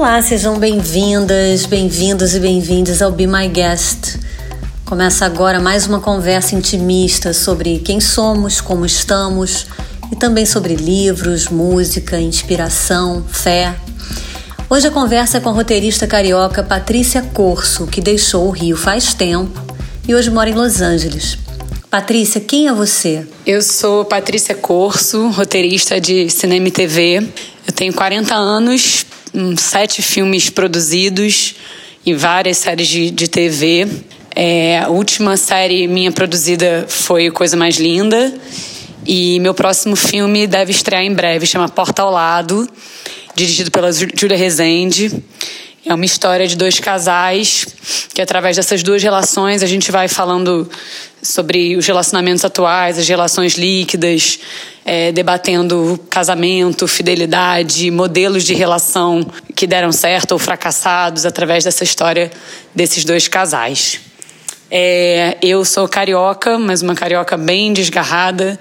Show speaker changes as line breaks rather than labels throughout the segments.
Olá, sejam bem-vindas, bem-vindos e bem-vindas ao Be My Guest. Começa agora mais uma conversa intimista sobre quem somos, como estamos e também sobre livros, música, inspiração, fé. Hoje a conversa é com a roteirista carioca Patrícia Corso, que deixou o Rio faz tempo e hoje mora em Los Angeles. Patrícia, quem é você?
Eu sou Patrícia Corso, roteirista de cinema e TV. Eu tenho 40 anos, sete filmes produzidos e várias séries de, de TV. É, a última série minha produzida foi Coisa Mais Linda. E meu próximo filme deve estrear em breve, chama Porta ao Lado, dirigido pela Júlia Rezende. É uma história de dois casais que, através dessas duas relações, a gente vai falando sobre os relacionamentos atuais, as relações líquidas, é, debatendo casamento, fidelidade, modelos de relação que deram certo ou fracassados através dessa história desses dois casais. É, eu sou carioca, mas uma carioca bem desgarrada.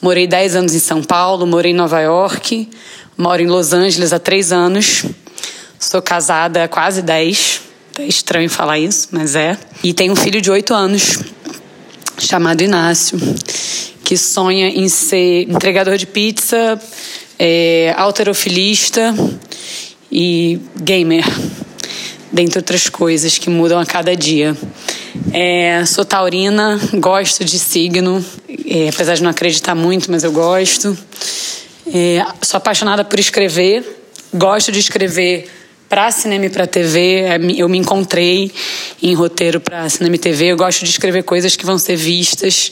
Morei 10 anos em São Paulo, morei em Nova York, moro em Los Angeles há três anos. Sou casada há quase 10. É estranho falar isso, mas é. E tenho um filho de 8 anos, chamado Inácio, que sonha em ser entregador de pizza, é, alterofilista e gamer, dentre outras coisas que mudam a cada dia. É, sou taurina, gosto de signo, é, apesar de não acreditar muito, mas eu gosto. É, sou apaixonada por escrever, gosto de escrever para cinema e para TV. É, eu me encontrei em roteiro para cinema e TV. Eu gosto de escrever coisas que vão ser vistas.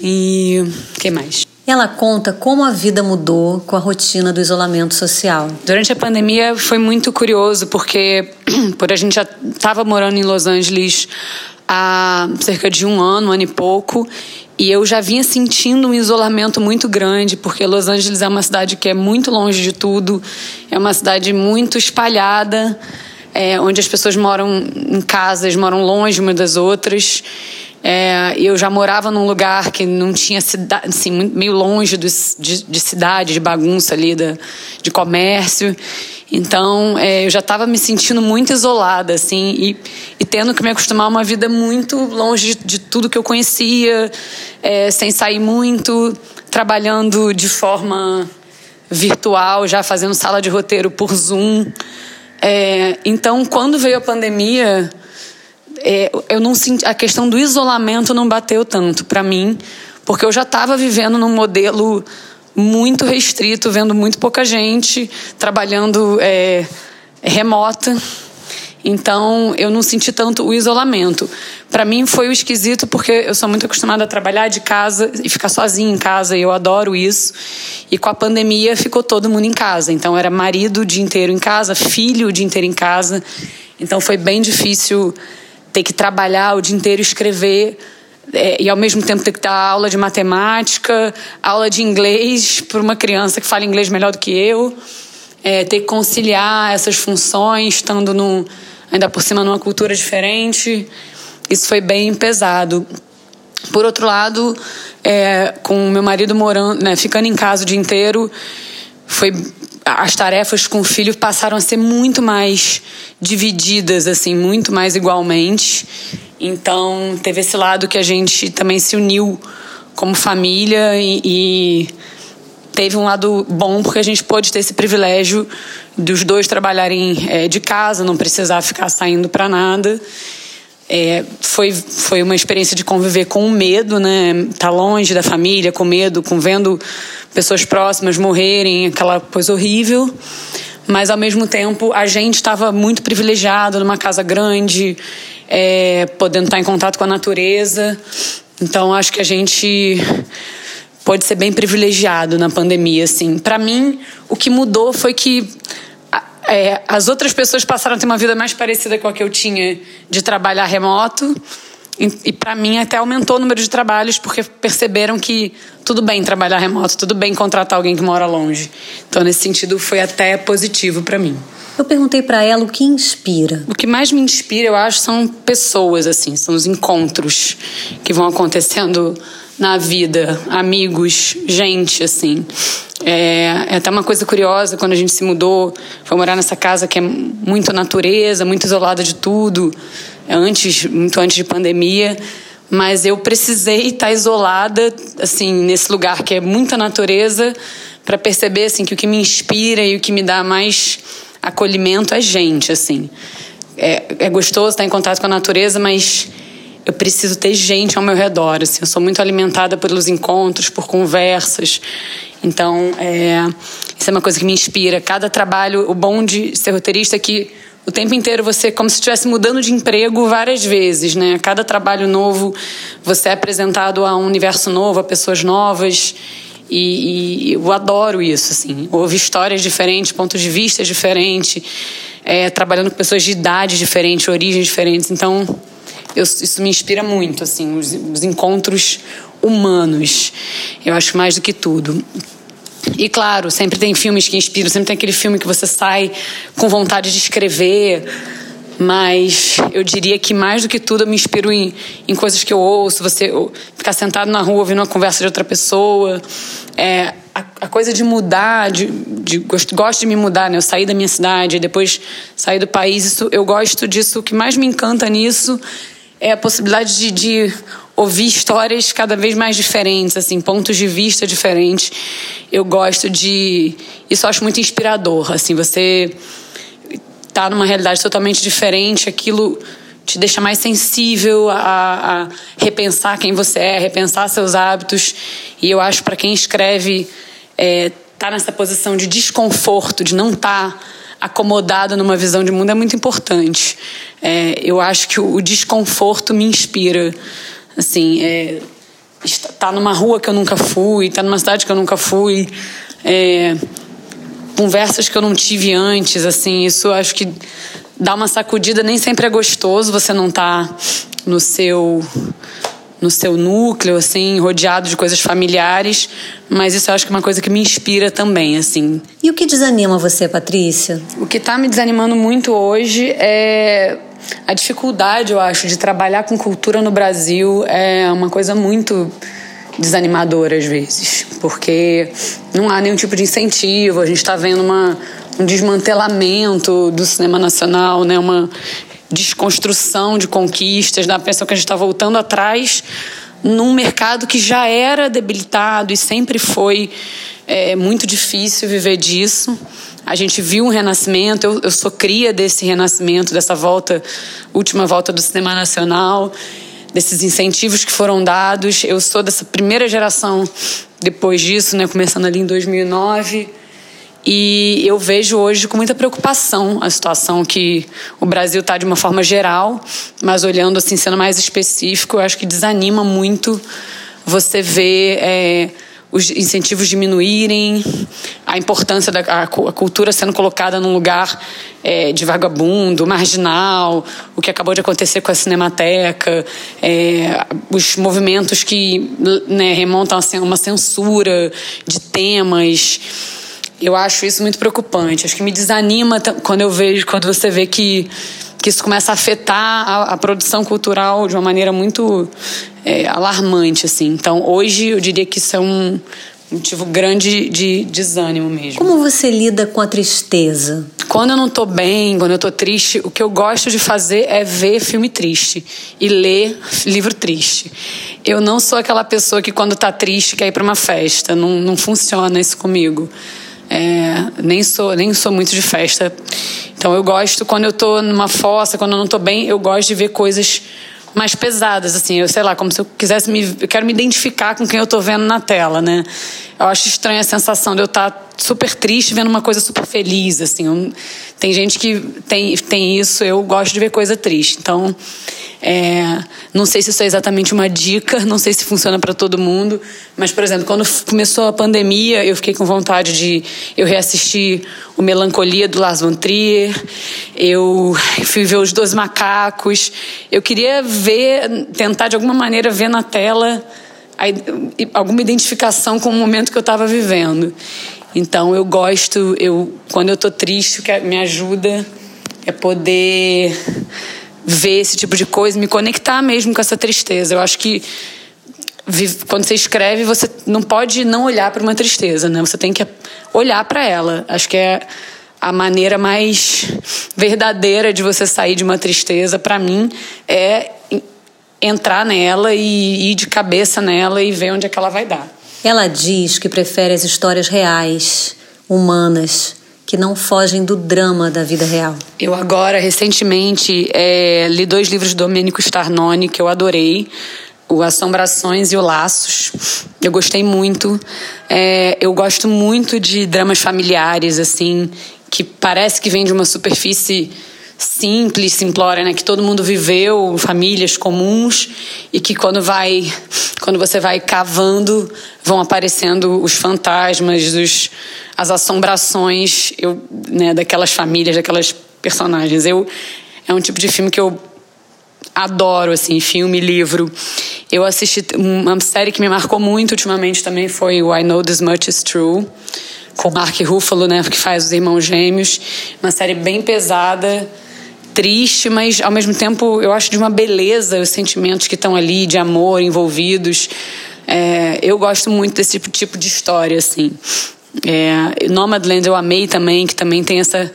E o que mais?
Ela conta como a vida mudou com a rotina do isolamento social.
Durante a pandemia foi muito curioso, porque por a gente já estava morando em Los Angeles há cerca de um ano, um ano e pouco, e eu já vinha sentindo um isolamento muito grande, porque Los Angeles é uma cidade que é muito longe de tudo, é uma cidade muito espalhada, é, onde as pessoas moram em casas, moram longe umas das outras. É, eu já morava num lugar que não tinha cidade, assim, meio longe do, de, de, cidade, de bagunça ali, da, de comércio. Então, é, eu já estava me sentindo muito isolada, assim, e, e, tendo que me acostumar a uma vida muito longe de, de tudo que eu conhecia, é, sem sair muito, trabalhando de forma virtual, já fazendo sala de roteiro por Zoom. É, então, quando veio a pandemia, é, eu não senti, a questão do isolamento não bateu tanto para mim, porque eu já estava vivendo num modelo muito restrito, vendo muito pouca gente, trabalhando é, remota. Então, eu não senti tanto o isolamento. Para mim foi o esquisito porque eu sou muito acostumada a trabalhar de casa e ficar sozinha em casa, e eu adoro isso. E com a pandemia ficou todo mundo em casa. Então, era marido o dia inteiro em casa, filho o dia inteiro em casa. Então, foi bem difícil ter que trabalhar o dia inteiro, escrever é, e ao mesmo tempo ter que dar aula de matemática, aula de inglês para uma criança que fala inglês melhor do que eu, é, ter que conciliar essas funções, estando no, ainda por cima numa cultura diferente, isso foi bem pesado. Por outro lado, é, com meu marido morando, né, ficando em casa o dia inteiro, foi as tarefas com o filho passaram a ser muito mais divididas, assim, muito mais igualmente. Então, teve esse lado que a gente também se uniu como família e, e teve um lado bom porque a gente pôde ter esse privilégio dos dois trabalharem é, de casa, não precisar ficar saindo para nada. É, foi, foi uma experiência de conviver com o medo, né? Tá longe da família, com medo, com vendo pessoas próximas morrerem, aquela coisa horrível. Mas ao mesmo tempo a gente estava muito privilegiado numa casa grande, é, podendo estar em contato com a natureza. Então acho que a gente pode ser bem privilegiado na pandemia, assim. Para mim, o que mudou foi que é, as outras pessoas passaram a ter uma vida mais parecida com a que eu tinha de trabalhar remoto. E, e para mim até aumentou o número de trabalhos porque perceberam que tudo bem trabalhar remoto, tudo bem contratar alguém que mora longe. Então nesse sentido foi até positivo para mim.
Eu perguntei para ela o que inspira.
O que mais me inspira, eu acho, são pessoas assim, são os encontros que vão acontecendo na vida, amigos, gente, assim. É, é até uma coisa curiosa, quando a gente se mudou, foi morar nessa casa que é muito natureza, muito isolada de tudo, é antes, muito antes de pandemia, mas eu precisei estar isolada, assim, nesse lugar que é muita natureza, para perceber, assim, que o que me inspira e o que me dá mais acolhimento é gente, assim. É, é gostoso estar em contato com a natureza, mas eu preciso ter gente ao meu redor. Assim, eu sou muito alimentada pelos encontros, por conversas. Então, é, isso é uma coisa que me inspira. Cada trabalho, o bom de ser roteirista é que o tempo inteiro você como se estivesse mudando de emprego várias vezes, né? Cada trabalho novo você é apresentado a um universo novo, a pessoas novas. E, e eu adoro isso, assim. Houve histórias diferentes, pontos de vista diferentes, é, trabalhando com pessoas de idade diferentes, origens diferentes. Então, eu, isso me inspira muito, assim, os, os encontros humanos. Eu acho mais do que tudo. E claro, sempre tem filmes que inspiram, sempre tem aquele filme que você sai com vontade de escrever. Mas eu diria que mais do que tudo eu me inspiro em, em coisas que eu ouço, você ficar sentado na rua ouvindo uma conversa de outra pessoa. É, a, a, coisa de mudar, de, de, gosto, gosto de me mudar, né? Eu saí da minha cidade, depois saí do país. Isso, eu gosto disso. O que mais me encanta nisso é a possibilidade de, de ouvir histórias cada vez mais diferentes, assim, pontos de vista diferentes. Eu gosto de. Isso acho muito inspirador. Assim, você tá numa realidade totalmente diferente, aquilo te deixa mais sensível a, a repensar quem você é, repensar seus hábitos. E eu acho para quem escreve é, tá nessa posição de desconforto, de não estar tá acomodado numa visão de mundo é muito importante. É, eu acho que o, desconforto me inspira. Assim, é, tá numa rua que eu nunca fui, tá numa cidade que eu nunca fui, é, conversas que eu não tive antes, assim, isso acho que dá uma sacudida, nem sempre é gostoso você não tá no seu no seu núcleo, assim, rodeado de coisas familiares, mas isso eu acho que é uma coisa que me inspira também, assim.
E o que desanima você, Patrícia?
O que está me desanimando muito hoje é a dificuldade, eu acho, de trabalhar com cultura no Brasil é uma coisa muito desanimadora às vezes, porque não há nenhum tipo de incentivo, a gente está vendo uma, um desmantelamento do cinema nacional, né? uma desconstrução de conquistas, da pessoa que a gente está voltando atrás num mercado que já era debilitado e sempre foi é, muito difícil viver disso. A gente viu um renascimento, eu, eu sou cria desse renascimento, dessa volta, última volta do cinema nacional, desses incentivos que foram dados. Eu sou dessa primeira geração depois disso, né, começando ali em 2009 e eu vejo hoje com muita preocupação a situação que o Brasil está de uma forma geral, mas olhando assim, sendo mais específico, eu acho que desanima muito você ver é, os incentivos diminuírem, a importância da a, a cultura sendo colocada num lugar é, de vagabundo, marginal, o que acabou de acontecer com a Cinemateca, é, os movimentos que né, remontam a uma censura de temas. Eu acho isso muito preocupante. Acho que me desanima quando eu vejo, quando você vê que, que isso começa a afetar a, a produção cultural de uma maneira muito é, alarmante, assim. Então, hoje eu diria que isso é um motivo grande de desânimo mesmo.
Como você lida com a tristeza?
Quando eu não tô bem, quando eu tô triste, o que eu gosto de fazer é ver filme triste e ler livro triste. Eu não sou aquela pessoa que quando tá triste quer ir para uma festa. Não, não funciona isso comigo. É, nem sou nem sou muito de festa. Então eu gosto quando eu tô numa fossa, quando eu não tô bem, eu gosto de ver coisas mais pesadas, assim, eu sei lá, como se eu quisesse me. Eu quero me identificar com quem eu tô vendo na tela, né? Eu acho estranha a sensação de eu estar tá super triste vendo uma coisa super feliz, assim. Eu, tem gente que tem, tem isso, eu gosto de ver coisa triste. Então, é, não sei se isso é exatamente uma dica, não sei se funciona para todo mundo, mas, por exemplo, quando começou a pandemia, eu fiquei com vontade de. Eu reassistir o Melancolia do Lars von Trier, eu fui ver Os Dois Macacos, eu queria ver, tentar de alguma maneira ver na tela alguma identificação com o momento que eu estava vivendo. Então eu gosto, eu quando eu estou triste, o que me ajuda é poder ver esse tipo de coisa, me conectar mesmo com essa tristeza. Eu acho que quando você escreve, você não pode não olhar para uma tristeza, né? Você tem que olhar para ela. Acho que é a maneira mais verdadeira de você sair de uma tristeza, para mim, é entrar nela e ir de cabeça nela e ver onde é que ela vai dar.
Ela diz que prefere as histórias reais, humanas, que não fogem do drama da vida real.
Eu agora, recentemente, é, li dois livros do Domênico Starnoni que eu adorei o Assombrações e o Laços. Eu gostei muito. É, eu gosto muito de dramas familiares, assim, que parece que vem de uma superfície simples, simplória, né? Que todo mundo viveu, famílias comuns, e que quando vai, quando você vai cavando, vão aparecendo os fantasmas, os, as assombrações, eu, né? Daquelas famílias, daquelas personagens. Eu é um tipo de filme que eu adoro, assim, filme, livro. Eu assisti uma série que me marcou muito ultimamente também foi o I Know This Much Is True, com Mark Ruffalo, né, que faz os Irmãos Gêmeos. Uma série bem pesada, triste, mas ao mesmo tempo eu acho de uma beleza os sentimentos que estão ali, de amor envolvidos. É, eu gosto muito desse tipo, de história, assim. É, Nomadland eu amei também, que também tem essa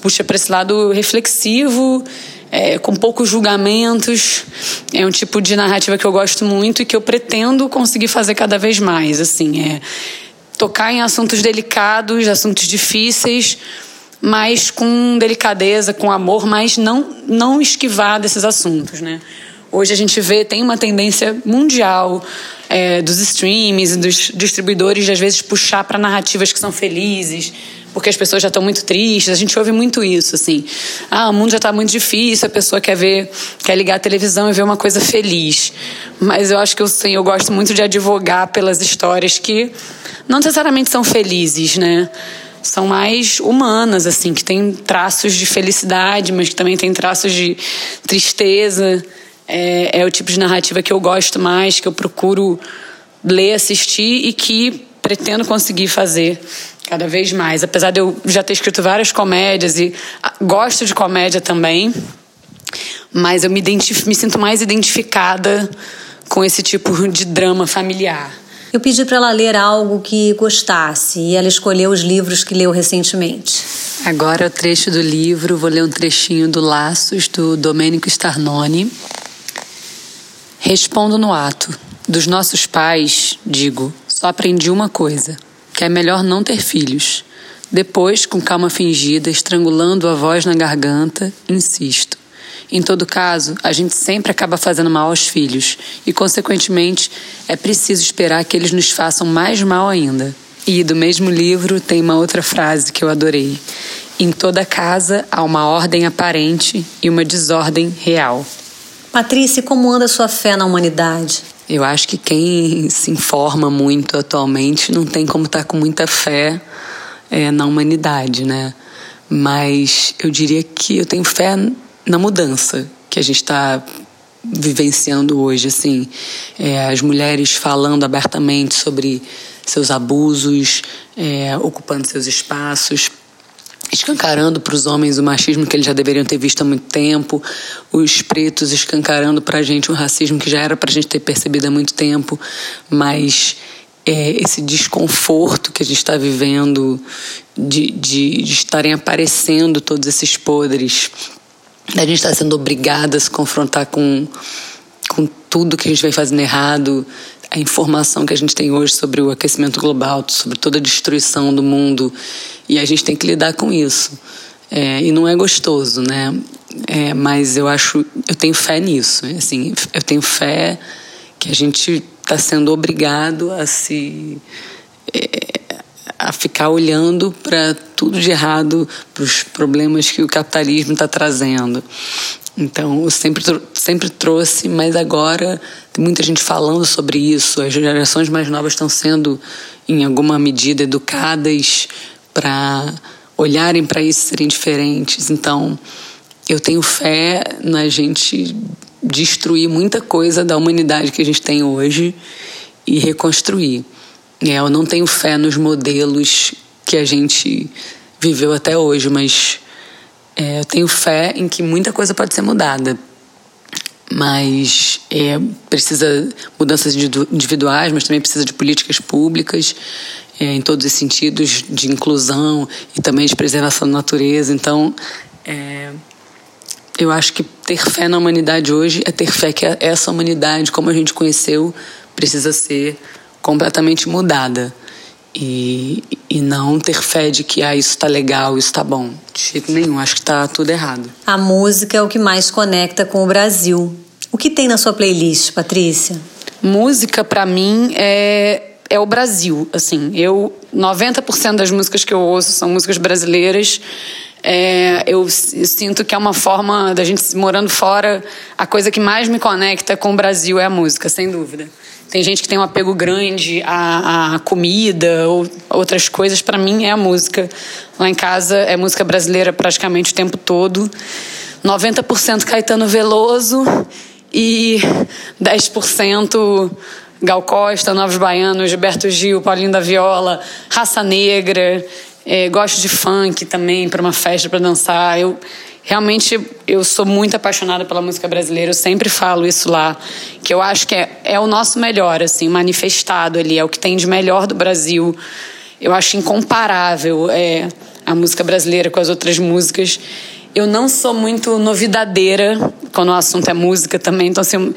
puxa para esse lado reflexivo é, com poucos julgamentos. É um tipo de narrativa que eu gosto muito e que eu pretendo conseguir fazer cada vez mais. Assim, é tocar em assuntos delicados, assuntos difíceis, mas com delicadeza, com amor, mas não não esquivar desses assuntos, né? Hoje a gente vê tem uma tendência mundial é, dos streams, dos distribuidores de às vezes puxar para narrativas que são felizes, porque as pessoas já estão muito tristes. A gente ouve muito isso, assim. Ah, o mundo já está muito difícil, a pessoa quer ver, quer ligar a televisão e ver uma coisa feliz. Mas eu acho que eu, sim, eu gosto muito de advogar pelas histórias que não necessariamente são felizes, né? São mais humanas, assim, que têm traços de felicidade, mas que também têm traços de tristeza. É, é o tipo de narrativa que eu gosto mais, que eu procuro ler, assistir e que pretendo conseguir fazer cada vez mais. Apesar de eu já ter escrito várias comédias e ah, gosto de comédia também, mas eu me, me sinto mais identificada com esse tipo de drama familiar.
Eu pedi para ela ler algo que gostasse e ela escolheu os livros que leu recentemente.
Agora o trecho do livro, vou ler um trechinho do Laços do Domênico Starnoni. Respondo no ato. Dos nossos pais, digo, só aprendi uma coisa que é melhor não ter filhos. Depois, com calma fingida, estrangulando a voz na garganta, insisto. Em todo caso, a gente sempre acaba fazendo mal aos filhos e, consequentemente, é preciso esperar que eles nos façam mais mal ainda. E do mesmo livro tem uma outra frase que eu adorei. Em toda casa há uma ordem aparente e uma desordem real.
Patrícia, como anda a sua fé na humanidade?
Eu acho que quem se informa muito atualmente não tem como estar tá com muita fé é, na humanidade, né? Mas eu diria que eu tenho fé na mudança que a gente está vivenciando hoje, assim, é, as mulheres falando abertamente sobre seus abusos, é, ocupando seus espaços, escancarando para os homens o machismo que eles já deveriam ter visto há muito tempo, os pretos escancarando para a gente o racismo que já era para a gente ter percebido há muito tempo, mas é, esse desconforto que a gente está vivendo de, de, de estarem aparecendo todos esses podres, a gente está sendo obrigada a se confrontar com, com tudo que a gente vem fazendo errado, a informação que a gente tem hoje sobre o aquecimento global, sobre toda a destruição do mundo, e a gente tem que lidar com isso. É, e não é gostoso, né? É, mas eu acho, eu tenho fé nisso. Assim, eu tenho fé que a gente está sendo obrigado a se é, a ficar olhando para tudo de errado, para os problemas que o capitalismo está trazendo. Então, eu sempre, sempre trouxe, mas agora tem muita gente falando sobre isso. As gerações mais novas estão sendo, em alguma medida, educadas para olharem para isso serem diferentes. Então, eu tenho fé na gente destruir muita coisa da humanidade que a gente tem hoje e reconstruir. É, eu não tenho fé nos modelos que a gente viveu até hoje, mas é, eu tenho fé em que muita coisa pode ser mudada. mas é, precisa mudanças individuais, mas também precisa de políticas públicas é, em todos os sentidos de inclusão e também de preservação da natureza. Então, é, eu acho que ter fé na humanidade hoje é ter fé que essa humanidade, como a gente conheceu, precisa ser completamente mudada. E, e não ter fé de que ah, isso está legal, isso está bom. De jeito nenhum, acho que está tudo errado.
A música é o que mais conecta com o Brasil. O que tem na sua playlist, Patrícia?
Música, para mim, é é o Brasil, assim. Eu 90% das músicas que eu ouço são músicas brasileiras. É, eu, sinto que é uma forma da gente morando fora. A coisa que mais me conecta com o Brasil é a música, sem dúvida. Tem gente que tem um apego grande à, à comida ou outras coisas. Para mim é a música. Lá em casa é música brasileira praticamente o tempo todo. 90% Caetano Veloso e 10% Gal Costa, Novos Baianos, Gilberto Gil, Paulinho da Viola, Raça Negra. É, gosto de funk também para uma festa para dançar. Eu realmente eu sou muito apaixonada pela música brasileira. Eu sempre falo isso lá, que eu acho que é, é o nosso melhor, assim, manifestado ali, é o que tem de melhor do Brasil. Eu acho incomparável é, a música brasileira com as outras músicas. Eu não sou muito novidadeira quando o assunto é música também, então assim,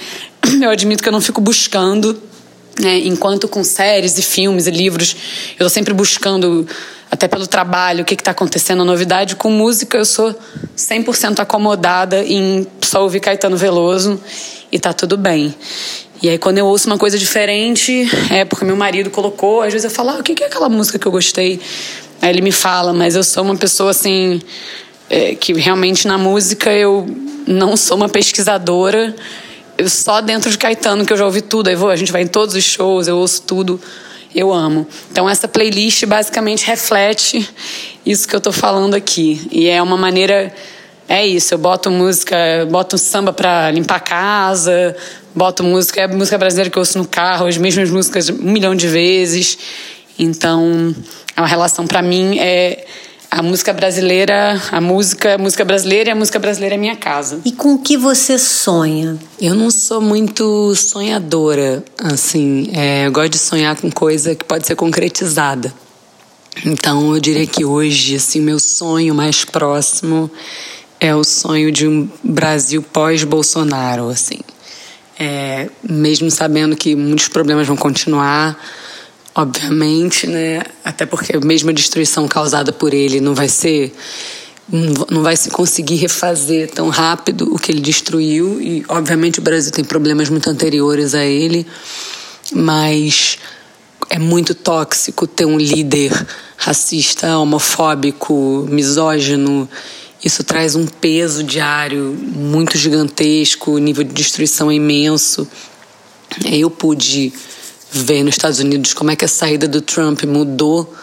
eu admito que eu não fico buscando né? Enquanto com séries e filmes e livros, eu estou sempre buscando, até pelo trabalho, o que está acontecendo, a novidade. Com música, eu sou 100% acomodada em só ouvir Caetano Veloso e tá tudo bem. E aí, quando eu ouço uma coisa diferente, é porque meu marido colocou, às vezes eu falo, ah, o que é aquela música que eu gostei? Aí ele me fala, mas eu sou uma pessoa assim. É, que realmente na música eu não sou uma pesquisadora só dentro de Caetano que eu já ouvi tudo. Aí vou, a gente vai em todos os shows, eu ouço tudo. Eu amo. Então essa playlist basicamente reflete isso que eu tô falando aqui. E é uma maneira é isso, eu boto música, boto samba para limpar a casa, boto música, é música brasileira que eu ouço no carro, as mesmas músicas um milhão de vezes. Então, a relação para mim é a música brasileira, a música, a música brasileira e a música brasileira é minha casa.
E com o que você sonha?
Eu não sou muito sonhadora, assim, é, eu gosto de sonhar com coisa que pode ser concretizada. Então, eu diria que hoje, assim, meu sonho mais próximo é o sonho de um Brasil pós-Bolsonaro, assim. É, mesmo sabendo que muitos problemas vão continuar, obviamente, né? Até porque a destruição causada por ele não vai ser não vai se conseguir refazer tão rápido o que ele destruiu e obviamente o Brasil tem problemas muito anteriores a ele, mas é muito tóxico ter um líder racista, homofóbico, misógino. Isso traz um peso diário muito gigantesco, nível de destruição é imenso. Eu pude ver nos Estados Unidos como é que a saída do Trump mudou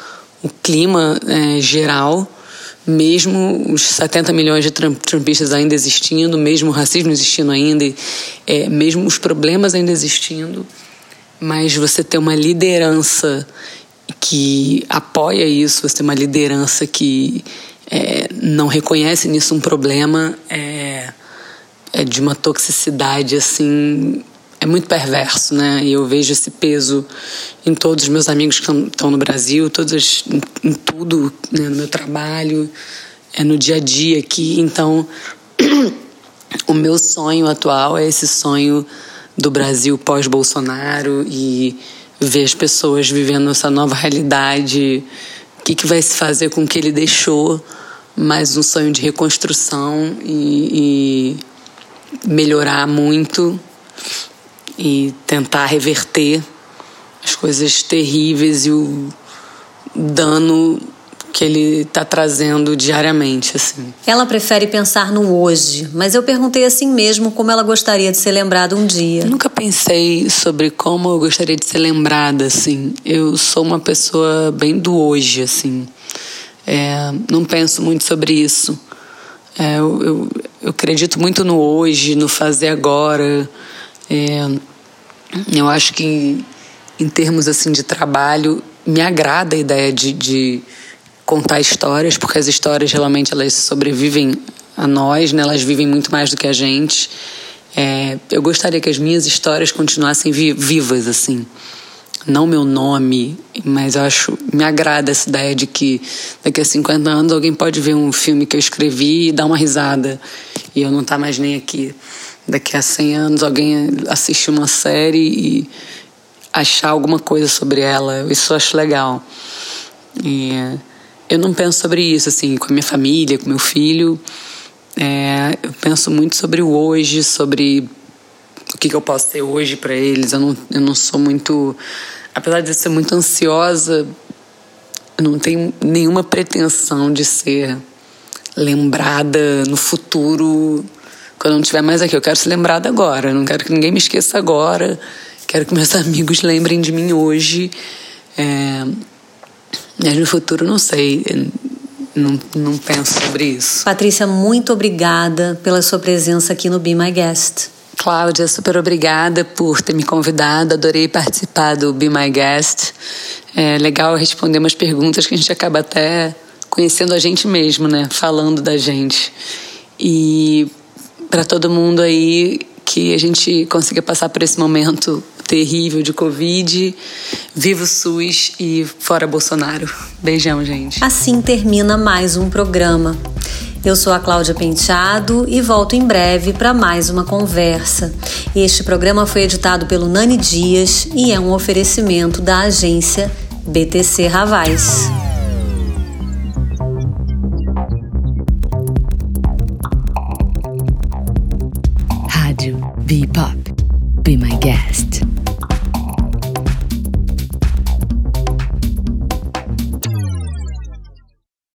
o clima é, geral, mesmo os 70 milhões de trumpistas ainda existindo, mesmo o racismo existindo ainda, é, mesmo os problemas ainda existindo, mas você ter uma liderança que apoia isso, você ter uma liderança que é, não reconhece nisso um problema, é, é de uma toxicidade assim é muito perverso, né? E eu vejo esse peso em todos os meus amigos que estão no Brasil, todos em tudo, né? no meu trabalho, é no dia a dia aqui. Então, o meu sonho atual é esse sonho do Brasil pós-Bolsonaro e ver as pessoas vivendo essa nova realidade. O que, que vai se fazer com o que ele deixou? Mais um sonho de reconstrução e, e melhorar muito e tentar reverter as coisas terríveis e o dano que ele está trazendo diariamente, assim.
Ela prefere pensar no hoje, mas eu perguntei assim mesmo como ela gostaria de ser lembrada um dia.
nunca pensei sobre como eu gostaria de ser lembrada, assim. Eu sou uma pessoa bem do hoje, assim. É, não penso muito sobre isso. É, eu, eu, eu acredito muito no hoje, no fazer agora. É, eu acho que em termos assim de trabalho me agrada a ideia de, de contar histórias porque as histórias realmente elas sobrevivem a nós, né? Elas vivem muito mais do que a gente. É, eu gostaria que as minhas histórias continuassem vi vivas, assim. Não meu nome, mas eu acho. Me agrada essa ideia de que daqui a 50 anos alguém pode ver um filme que eu escrevi e dar uma risada. E eu não estar tá mais nem aqui. Daqui a 100 anos alguém assistir uma série e achar alguma coisa sobre ela. Isso eu acho legal. E eu não penso sobre isso, assim, com a minha família, com meu filho. É, eu penso muito sobre o hoje, sobre o que, que eu posso ter hoje para eles. Eu não, eu não sou muito. Apesar de ser muito ansiosa, eu não tenho nenhuma pretensão de ser lembrada no futuro, quando eu não estiver mais aqui. Eu quero ser lembrada agora. Eu não quero que ninguém me esqueça agora. Quero que meus amigos lembrem de mim hoje. É, mas no futuro, não sei. Não, não penso sobre isso.
Patrícia, muito obrigada pela sua presença aqui no Be My Guest.
Cláudia, super obrigada por ter me convidado. Adorei participar do Be My Guest. É legal responder umas perguntas que a gente acaba até conhecendo a gente mesmo, né? Falando da gente. E para todo mundo aí que a gente consiga passar por esse momento terrível de Covid. Viva o SUS e fora Bolsonaro. Beijão, gente.
Assim termina mais um programa. Eu sou a Cláudia Penteado e volto em breve para mais uma conversa. Este programa foi editado pelo Nani Dias e é um oferecimento da agência BTC Ravais.
Rádio Be Pop. Be My Guest.